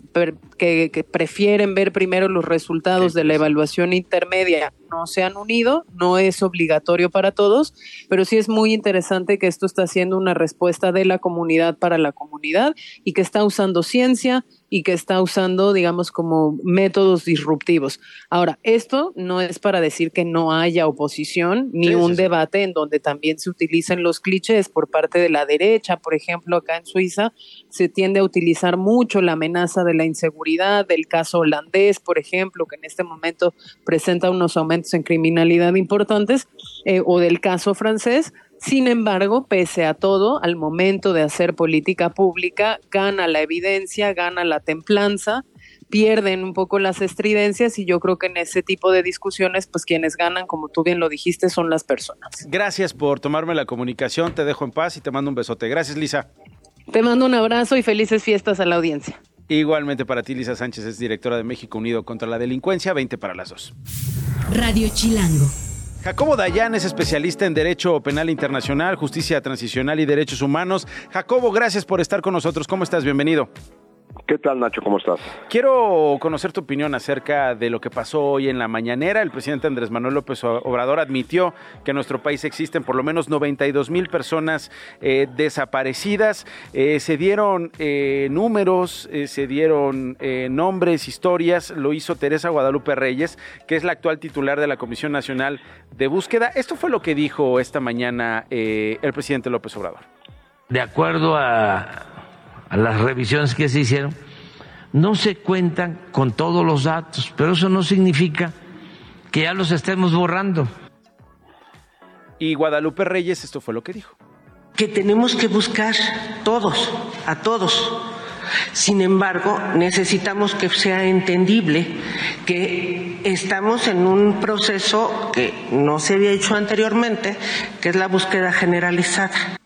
que, prefieren ver primero los resultados de la evaluación intermedia no se han unido, no es obligatorio para todos, pero sí es muy interesante que esto está siendo una respuesta de la comunidad para la comunidad y que está usando ciencia y que está usando, digamos, como métodos disruptivos. Ahora, esto no es para decir que no haya oposición ni un debate en donde también se utilicen los clichés por parte de la derecha, por ejemplo, acá en Suiza se tiende a utilizar mucho la amenaza de la inseguridad, del caso holandés, por ejemplo, que en este momento presenta unos aumentos en criminalidad importantes, eh, o del caso francés, sin embargo, pese a todo, al momento de hacer política pública, gana la evidencia, gana la templanza, pierden un poco las estridencias y yo creo que en ese tipo de discusiones, pues quienes ganan, como tú bien lo dijiste, son las personas. Gracias por tomarme la comunicación, te dejo en paz y te mando un besote. Gracias, Lisa. Te mando un abrazo y felices fiestas a la audiencia. Igualmente para ti, Lisa Sánchez es directora de México Unido contra la Delincuencia, 20 para las dos. Radio Chilango. Jacobo Dayan es especialista en Derecho Penal Internacional, Justicia Transicional y Derechos Humanos. Jacobo, gracias por estar con nosotros. ¿Cómo estás? Bienvenido. ¿Qué tal, Nacho? ¿Cómo estás? Quiero conocer tu opinión acerca de lo que pasó hoy en la mañanera. El presidente Andrés Manuel López Obrador admitió que en nuestro país existen por lo menos 92 mil personas eh, desaparecidas. Eh, se dieron eh, números, se dieron nombres, historias. Lo hizo Teresa Guadalupe Reyes, que es la actual titular de la Comisión Nacional de Búsqueda. Esto fue lo que dijo esta mañana el presidente López Obrador. De acuerdo a a las revisiones que se hicieron, no se cuentan con todos los datos, pero eso no significa que ya los estemos borrando. Y Guadalupe Reyes, esto fue lo que dijo. Que tenemos que buscar todos, a todos. Sin embargo, necesitamos que sea entendible que estamos en un proceso que no se había hecho anteriormente, que es la búsqueda generalizada.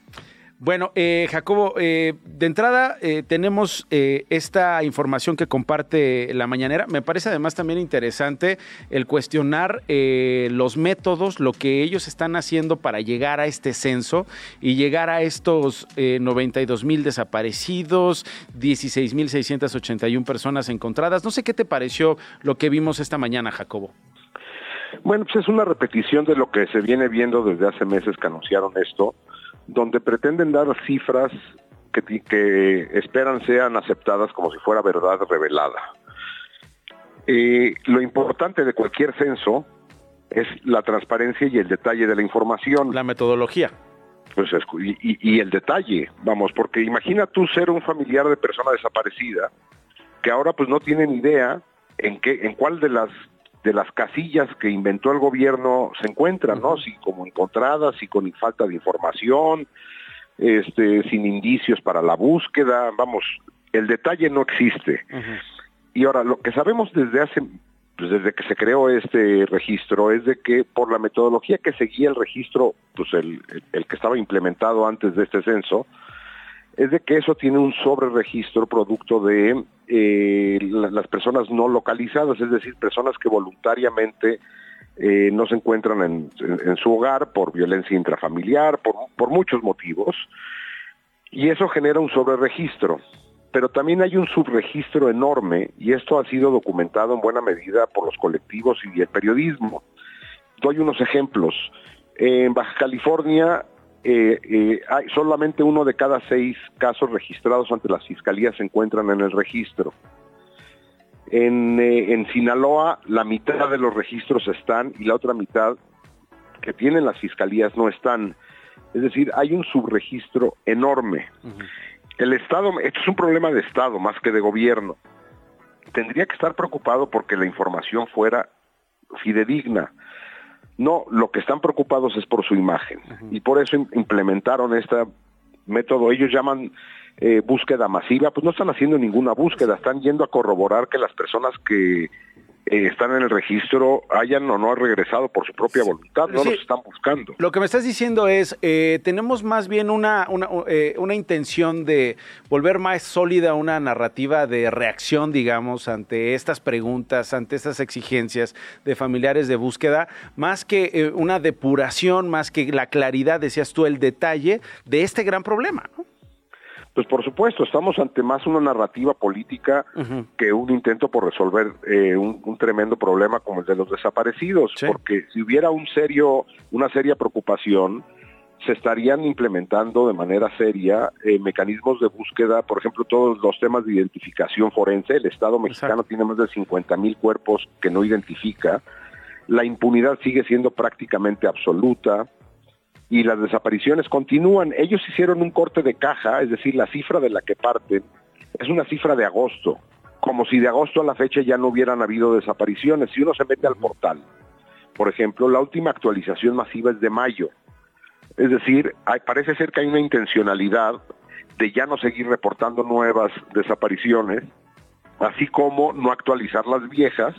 Bueno, eh, Jacobo, eh, de entrada eh, tenemos eh, esta información que comparte la mañanera. Me parece además también interesante el cuestionar los métodos, lo que ellos están haciendo para llegar a este censo y llegar a estos 92 mil desaparecidos, 16 mil 681 personas encontradas. No sé qué te pareció lo que vimos esta mañana, Jacobo. Bueno, pues es una repetición de lo que se viene viendo desde hace meses que anunciaron esto, donde pretenden dar cifras que, que esperan sean aceptadas como si fuera verdad revelada. Eh, lo importante de cualquier censo es la transparencia y el detalle de la información. La metodología. Pues y, y, el detalle, vamos, porque imagina tú ser un familiar de persona desaparecida que ahora pues no tienen idea en qué, en cuál de las de las casillas que inventó el gobierno se encuentran, ¿no? Si como encontradas, si con falta de información, este, sin indicios para la búsqueda, vamos, el detalle no existe. Y ahora, lo que sabemos desde hace, pues desde que se creó este registro, es de que por la metodología que seguía el registro, pues el, el que estaba implementado antes de este censo, es de que eso tiene un sobreregistro producto de eh, las personas no localizadas, es decir, personas que voluntariamente eh, no se encuentran en, su hogar por violencia intrafamiliar, por, por muchos motivos, y eso genera un sobreregistro. Pero también hay un subregistro enorme, y esto ha sido documentado en buena medida por los colectivos y el periodismo. Doy unos ejemplos. En Baja California eh, eh, hay solamente uno de cada seis casos registrados ante las fiscalías se encuentran en el registro. Eh, en, Sinaloa la mitad de los registros están y la otra mitad que tienen las fiscalías no están. Es decir, hay un subregistro enorme. El Estado, esto es un problema de Estado más que de gobierno. Tendría que estar preocupado porque la información fuera fidedigna. No, lo que están preocupados es por su imagen. Y por eso implementaron este método. Ellos llaman eh, búsqueda masiva, pues no están haciendo ninguna búsqueda, están yendo a corroborar que las personas que eh, están en el registro hayan o no regresado por su propia voluntad, no los están buscando. Lo que me estás diciendo es, eh, tenemos más bien una, una, una, intención de volver más sólida una narrativa de reacción, digamos, ante estas preguntas, ante estas exigencias de familiares de búsqueda, más que una depuración, más que la claridad, decías tú, el detalle de este gran problema. ¿no? Pues por supuesto, estamos ante más una narrativa política que un intento por resolver eh, un, tremendo problema como el de los desaparecidos, porque si hubiera un serio, una seria preocupación, se estarían implementando de manera seria eh, mecanismos de búsqueda, por ejemplo, todos los temas de identificación forense. El Estado mexicano tiene más de 50 mil cuerpos que no identifica. La impunidad sigue siendo prácticamente absoluta y las desapariciones continúan. Ellos hicieron un corte de caja, es decir, la cifra de la que parten es una cifra de agosto, como si de agosto a la fecha ya no hubieran habido desapariciones. Si uno se mete al portal, por ejemplo, la última actualización masiva es de mayo. Es decir, parece ser que hay una intencionalidad de ya no seguir reportando nuevas desapariciones, así como no actualizar las viejas,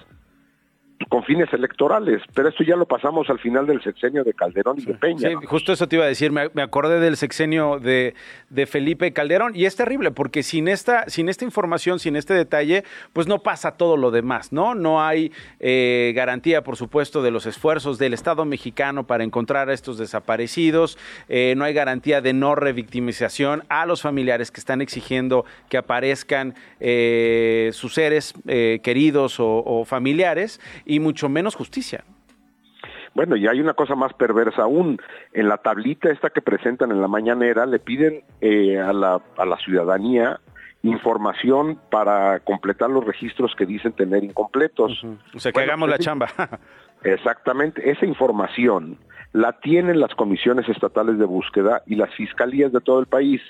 con fines electorales, pero esto ya lo pasamos al final del sexenio de Calderón y de Peña. Sí, justo eso te iba a decir, me, acordé del sexenio de, de, Felipe Calderón y es terrible porque sin esta, sin esta información, sin este detalle, pues no pasa todo lo demás, ¿no? No hay eh, garantía, por supuesto, de los esfuerzos del Estado mexicano para encontrar a estos desaparecidos, eh, no hay garantía de no revictimización a los familiares que están exigiendo que aparezcan eh, sus seres queridos o, o familiares y mucho menos justicia. Bueno, y hay una cosa más perversa aún. En la tablita esta que presentan en la mañanera le piden eh, a, la, a la ciudadanía información para completar los registros que dicen tener incompletos. O sea, que hagamos la chamba. [LAUGHS] exactamente. Esa información la tienen las comisiones estatales de búsqueda y las fiscalías de todo el país.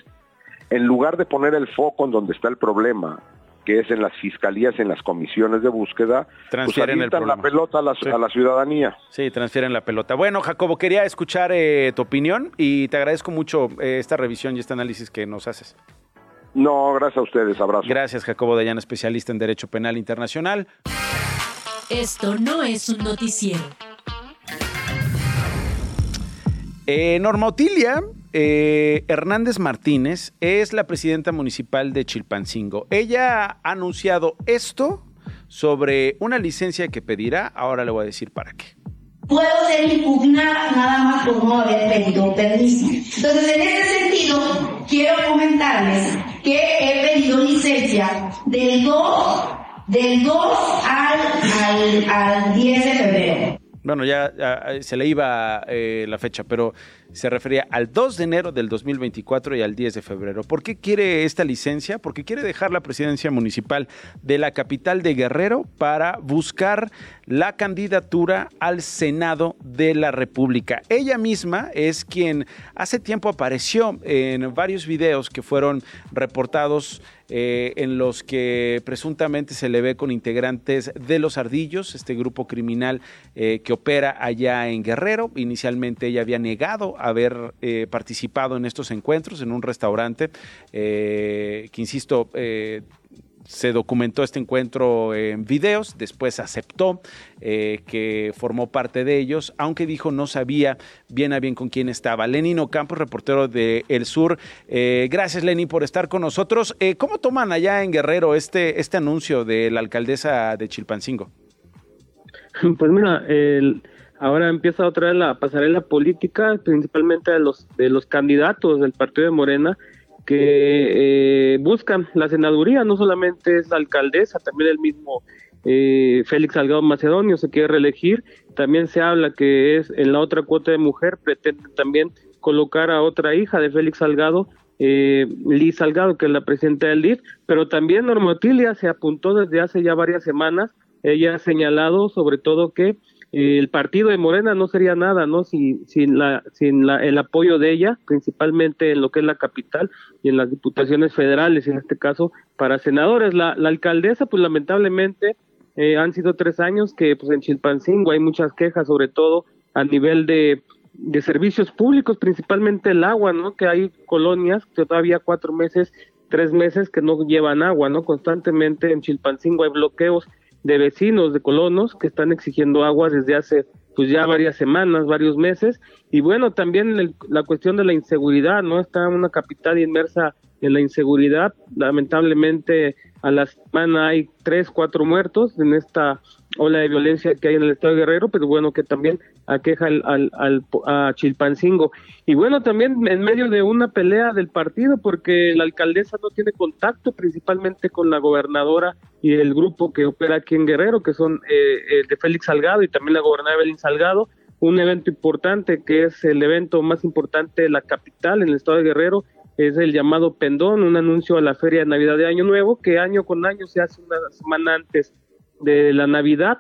En lugar de poner el foco en donde está el problema, que es en las fiscalías, en las comisiones de búsqueda, pues transfieren la pelota a la, ciudadanía. Sí, transfieren la pelota. Bueno, Jacobo, quería escuchar eh, tu opinión y te agradezco mucho eh, esta revisión y este análisis que nos haces. No, gracias a ustedes, abrazo. Gracias, Jacobo Dayan, especialista en Derecho Penal Internacional. Esto no es un noticiero. Eh, Norma Otilia eh, Hernández Martínez es la presidenta municipal de Chilpancingo. Ella ha anunciado esto sobre una licencia que pedirá. Ahora le voy a decir para qué. Puedo ser impugnada nada más por no haber pedido permiso. Entonces, en ese sentido, quiero comentarles que he pedido licencia del 2, del 2 al, al, al 10 de febrero. Bueno, ya, se le iba eh, la fecha, pero se refería al 2 de enero del 2024 y al 10 de febrero. ¿Por qué quiere esta licencia? Porque quiere dejar la presidencia municipal de la capital de Guerrero para buscar la candidatura al Senado de la República. Ella misma es quien hace tiempo apareció en varios videos que fueron reportados eh, en los que presuntamente se le ve con integrantes de los Ardillos, este grupo criminal eh, que opera allá en Guerrero. Inicialmente ella había negado haber eh, participado en estos encuentros en un restaurante que, insisto, se documentó este encuentro en videos, después aceptó eh, que formó parte de ellos, aunque dijo no sabía bien a bien con quién estaba. Lenin Ocampo, reportero de El Sur. Eh, gracias, Lenin, por estar con nosotros. Eh, ¿Cómo toman allá en Guerrero este, este anuncio de la alcaldesa de Chilpancingo? Pues mira, ahora empieza otra vez la pasarela política, principalmente de los, de los candidatos del partido de Morena, que eh, buscan la senaduría, no solamente es la alcaldesa, también el mismo eh, Félix Salgado Macedonio se quiere reelegir, también se habla que es en la otra cuota de mujer, pretende también colocar a otra hija de Félix Salgado, eh, Liz Salgado, que es la presidenta del DIF, pero también Normotilia se apuntó desde hace ya varias semanas, ella ha señalado sobre todo que el partido de Morena no sería nada, ¿no? Sin, sin, la, sin la, el apoyo de ella, principalmente en lo que es la capital y en las diputaciones federales, en este caso, para senadores. La, la alcaldesa, pues lamentablemente, eh, han sido tres años que pues en Chilpancingo hay muchas quejas, sobre todo a nivel de, de servicios públicos, principalmente el agua, ¿no? Que hay colonias que todavía cuatro meses, tres meses que no llevan agua, ¿no? Constantemente en Chilpancingo hay bloqueos de vecinos, de colonos, que están exigiendo agua desde hace pues ya varias semanas, varios meses. Y bueno, también la cuestión de la inseguridad, ¿no? Está una capital inmersa en la inseguridad. Lamentablemente a la semana hay tres, cuatro muertos en esta ola de violencia que hay en el estado de Guerrero, pero bueno, que también aqueja al, al, a Chilpancingo. Y bueno, también en medio de una pelea del partido, porque la alcaldesa no tiene contacto principalmente con la gobernadora y el grupo que opera aquí en Guerrero, que son eh, eh de Félix Salgado y también la gobernadora Evelyn Salgado, un evento importante que es el evento más importante de la capital en el estado de Guerrero, es el llamado Pendón, un anuncio a la Feria de Navidad de Año Nuevo, que año con año se hace una semana antes de la Navidad,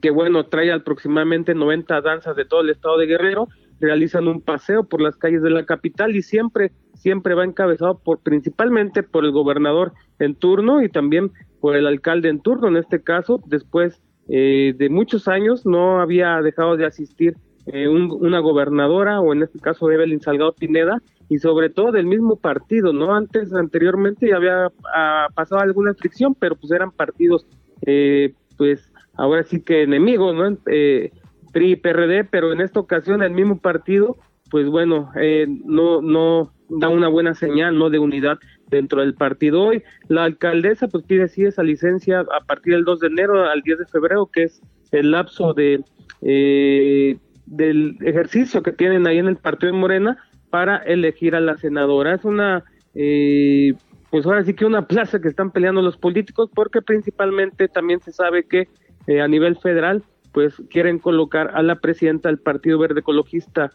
que bueno, trae aproximadamente 90 danzas de todo el estado de Guerrero, realizan un paseo por las calles de la capital y siempre, siempre va encabezado por, principalmente por el gobernador en turno y también por el alcalde en turno, en este caso, después eh, de muchos años no había dejado de asistir eh, una gobernadora o en este caso Evelyn Salgado Pineda y sobre todo del mismo partido, ¿no? Antes, anteriormente ya había ah, pasado alguna fricción, pero pues eran partidos, eh, pues ahora sí que enemigos, ¿no? Eh, y PRD, pero en esta ocasión el mismo partido, pues bueno, eh, no, no da una buena señal, ¿no? De unidad dentro del partido. Hoy la alcaldesa pues pide sí esa licencia a partir del 2 de enero al 10 de febrero, que es el lapso de eh, del ejercicio que tienen ahí en el partido de Morena para elegir a la senadora. Es una, eh, pues ahora sí que una plaza que están peleando los políticos porque principalmente también se sabe que eh, a nivel federal pues quieren colocar a la presidenta del Partido Verde Ecologista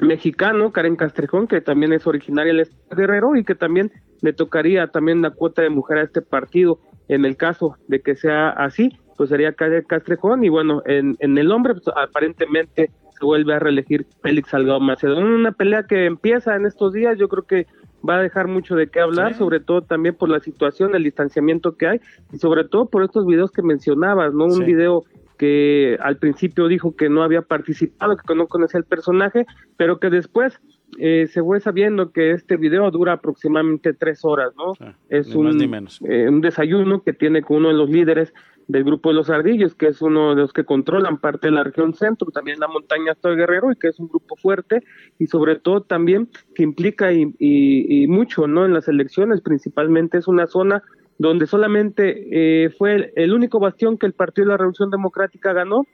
mexicano, Karen Castrejón, que también es originaria del Guerrero y que también le tocaría también la cuota de mujer a este partido en el caso de que sea así pues sería Castrejón y bueno, en, en el hombre pues, aparentemente se vuelve a reelegir Félix Salgado Macedonio. Una pelea que empieza en estos días, yo creo que va a dejar mucho de qué hablar, sobre todo también por la situación, el distanciamiento que hay y sobre todo por estos videos que mencionabas, ¿no? Un video que al principio dijo que no había participado, que no conocía el personaje, pero que después eh, se fue sabiendo que este video dura aproximadamente tres horas, ¿no? es un, eh, un desayuno que tiene con uno de los líderes del grupo de los ardillos, que es uno de los que controlan parte de la región centro, también la montaña Estoy Guerrero, y que es un grupo fuerte, y sobre todo también que implica y, y, mucho ¿no? en las elecciones, principalmente es una zona donde solamente eh, fue el, único bastión que el Partido de la Revolución Democrática ganó,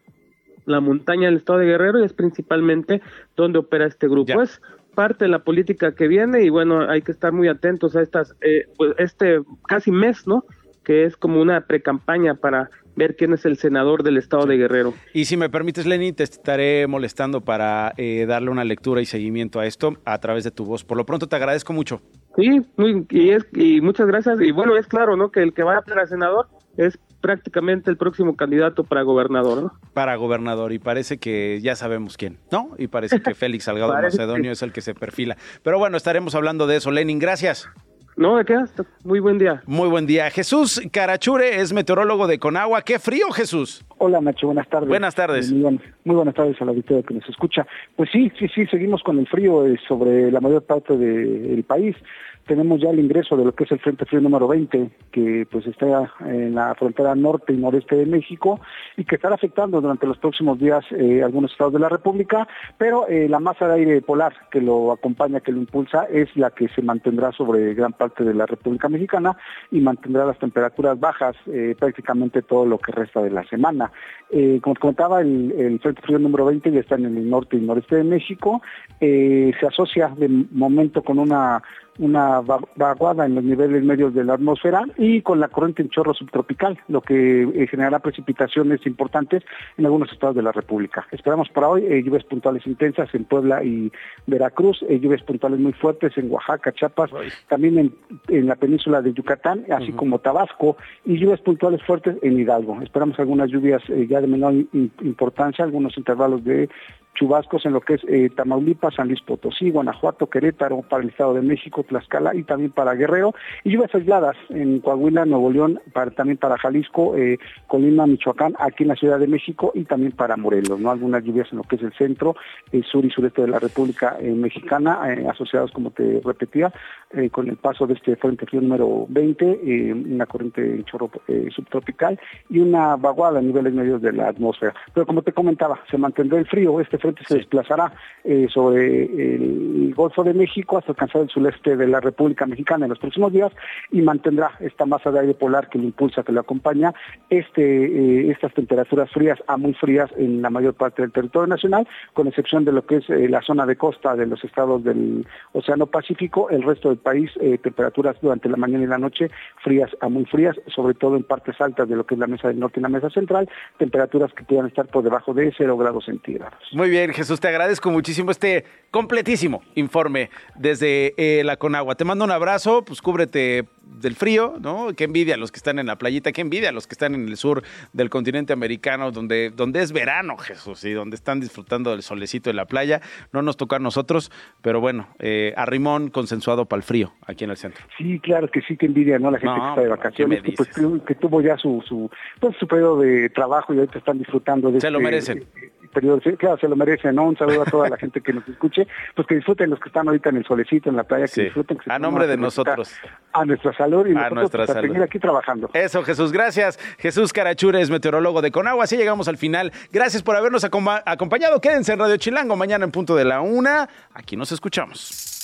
la montaña del Estado de Guerrero, y es principalmente donde opera este grupo. Es parte de la política que viene, y bueno, hay que estar muy atentos a estas, eh, pues este casi mes, ¿no? Que es como una pre-campaña para ver quién es el senador del estado de Guerrero. Y si me permites, Lenny, te estaré molestando para eh, darle una lectura y seguimiento a esto a través de tu voz. Por lo pronto te agradezco mucho. Sí, muy, y, es, y muchas gracias. Y bueno, es claro, ¿no? Que el que vaya para senador es prácticamente el próximo candidato para gobernador, ¿no? Para gobernador, y parece que ya sabemos quién, ¿no? Y parece que [LAUGHS] Félix Salgado Macedonio es el que se perfila. Pero bueno, estaremos hablando de eso. Lenin, gracias. No, ¿de qué? Muy buen día. Muy buen día. Jesús Carachure es meteorólogo de Conagua. ¡Qué frío, Jesús! Hola, Nacho. Buenas tardes. Buenas tardes. Muy, buenas tardes a la auditoría que nos escucha. Pues sí, sí, sí, seguimos con el frío eh, sobre la mayor parte del país tenemos ya el ingreso de lo que es el Frente Frío número 20, que pues está en la frontera norte y noreste de México y que estará afectando durante los próximos días eh, algunos estados de la República, pero eh, la masa de aire polar que lo acompaña, que lo impulsa, es la que se mantendrá sobre gran parte de la República Mexicana y mantendrá las temperaturas bajas eh, prácticamente todo lo que resta de la semana. como comentaba, el, el, Frente Frío número 20 ya está en el norte y noreste de México, se asocia de momento con una una vaguada en los niveles medios de la atmósfera y con la corriente en chorro subtropical, lo que eh, generará precipitaciones importantes en algunos estados de la República. Esperamos para hoy eh, lluvias puntuales intensas en Puebla y Veracruz, eh, lluvias puntuales muy fuertes en Oaxaca, Chiapas, también en, la península de Yucatán, así como Tabasco, y lluvias puntuales fuertes en Hidalgo. Esperamos algunas lluvias ya de menor importancia, algunos intervalos de chubascos en lo que es eh, Tamaulipas, San Luis Potosí, Guanajuato, Querétaro, para el Estado de México, Tlaxcala y también para Guerrero, y lluvias aisladas en Coahuila, Nuevo León, también para Jalisco, eh, Colima, Michoacán, aquí en la Ciudad de México y también para Morelos, ¿no? Algunas lluvias en lo que es el centro, el sur y sureste de la República eh, Mexicana, asociados, como te repetía, con el paso de este frente frío número 20, una corriente chorro subtropical y una vaguada a niveles medios de la atmósfera. Pero como te comentaba, se mantendrá el frío, este frente se desplazará eh, sobre el Golfo de México hasta alcanzar el sureste de la República Mexicana en los próximos días y mantendrá esta masa de aire polar que lo impulsa, que lo acompaña, este, eh, estas temperaturas frías a muy frías en la mayor parte del territorio nacional, con excepción de lo que es eh, la zona de costa de los estados del Océano Pacífico, el resto del país, temperaturas durante la mañana y la noche frías a muy frías, sobre todo en partes altas de lo que es la mesa del norte y la mesa central, temperaturas que puedan estar por debajo de 0 grados centígrados. Muy bien, Jesús, te agradezco muchísimo este completísimo informe desde eh, la Conagua. Te mando un abrazo, pues cúbrete del frío, ¿no? Qué envidia a los que están en la playita, qué envidia a los que están en el sur del continente americano, donde, donde es verano, Jesús, y donde están disfrutando del solecito de la playa. No nos toca a nosotros, pero bueno, eh, arrimón consensuado para el frío aquí en el centro. Sí, claro que sí, qué envidia, ¿no? La gente que está de vacaciones, que, pues, que, tuvo ya su, su, pues, su periodo de trabajo y ahorita están disfrutando de Se lo este merecen periodo, claro, se lo merecen, ¿no? Un saludo a toda la gente que nos escuche, pues que disfruten los que están ahorita en el solecito, en la playa, que disfruten. a nombre de nosotros. A nuestra salud y a nosotros nuestra pues, seguir aquí trabajando. Eso, Jesús, gracias. Jesús Carachures, meteorólogo de Conagua. Así llegamos al final. Gracias por habernos acompañado. Quédense en Radio Chilango mañana en punto de la una. Aquí nos escuchamos.